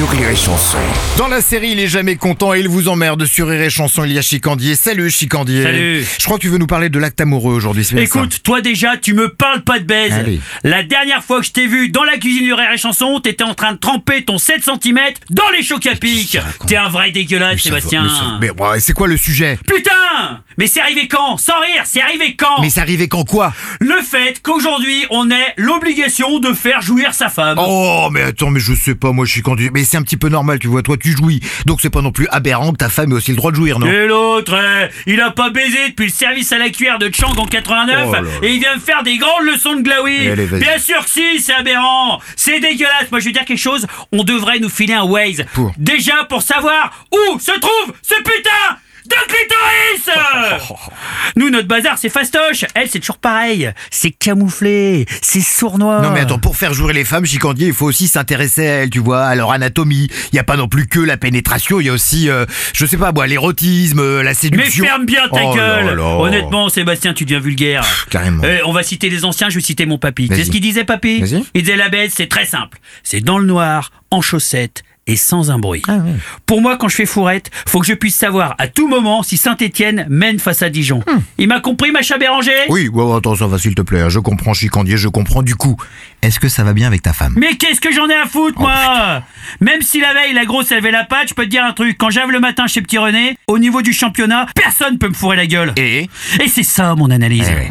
sur Rire et Chanson. Dans la série, il est jamais content et il vous emmerde sur Rire et Chanson. Il y a Chicandier. Salut Chicandier. Salut. Je crois que tu veux nous parler de l'acte amoureux aujourd'hui. ça Écoute, toi déjà, tu me parles pas de baise. Allez. La dernière fois que je t'ai vu dans la cuisine du Rire et Chanson, t'étais en train de tremper ton 7 cm dans les chocs à pic. T'es un vrai dégueulasse, Mais ça va, Sébastien. mais ça- Mais, ouais, c'est quoi le sujet? Putain Mais c'est arrivé quand? Sans rire, c'est arrivé quand? Mais c'est arrivé quand quoi? Le fait qu'aujourd'hui, on ait l'obligation de faire jouir sa femme. Oh, mais attends, mais je sais pas, moi Chicandier. Mais c'est un petit peu normal, tu vois. Toi, tu jouis. Donc c'est pas non plus aberrant que ta femme ait aussi le droit de jouir, non? Et l'autre, eh, il a pas baisé depuis le service à la cuillère de Chang en 89 Oh là là. et il vient me faire des grandes leçons de glaoui. Allez, vas-y. Bien sûr que si, c'est aberrant. C'est dégueulasse. Moi, je veux dire quelque chose. On devrait nous filer un Waze. Pour Déjà pour savoir où se trouve ce putain de clitoris Nous, notre bazar, c'est fastoche. Elle, c'est toujours pareil. C'est camouflé. C'est sournois. Non mais attends, pour faire jouer les femmes, Chicandier, il faut aussi s'intéresser à elles, tu vois, à leur anatomie. Il y a pas non plus que la pénétration, il y a aussi, euh, je sais pas, moi, l'érotisme, euh, la Mais séduction. ferme bien ta Oh gueule là. Honnêtement, Sébastien, tu deviens vulgaire. carrément. Eh, on va citer les anciens, je vais citer mon papy. Vas-y. C'est ce qu'il disait, papy Vas-y. Il disait la baisse, c'est très simple. C'est dans le noir, en chaussettes et sans un bruit. Ah. Pour moi, quand je fais fourrette, faut que je puisse savoir à tout moment si Saint-Étienne mène face à Dijon. Il m'a compris, Macha Béranger? Hmm. Oui, ouais, attends, ça va s'il te plaît, je comprends Chicandier, je comprends du coup. Est-ce que ça va bien avec ta femme? Mais qu'est-ce que j'en ai à foutre, Oh, moi? Même si la veille, la grosse, elle avait la patte, je peux te dire un truc. Quand j'arrive le matin chez Petit René, au niveau du championnat, personne peut me fourrer la gueule. Et? Et c'est ça, mon analyse. Eh ouais.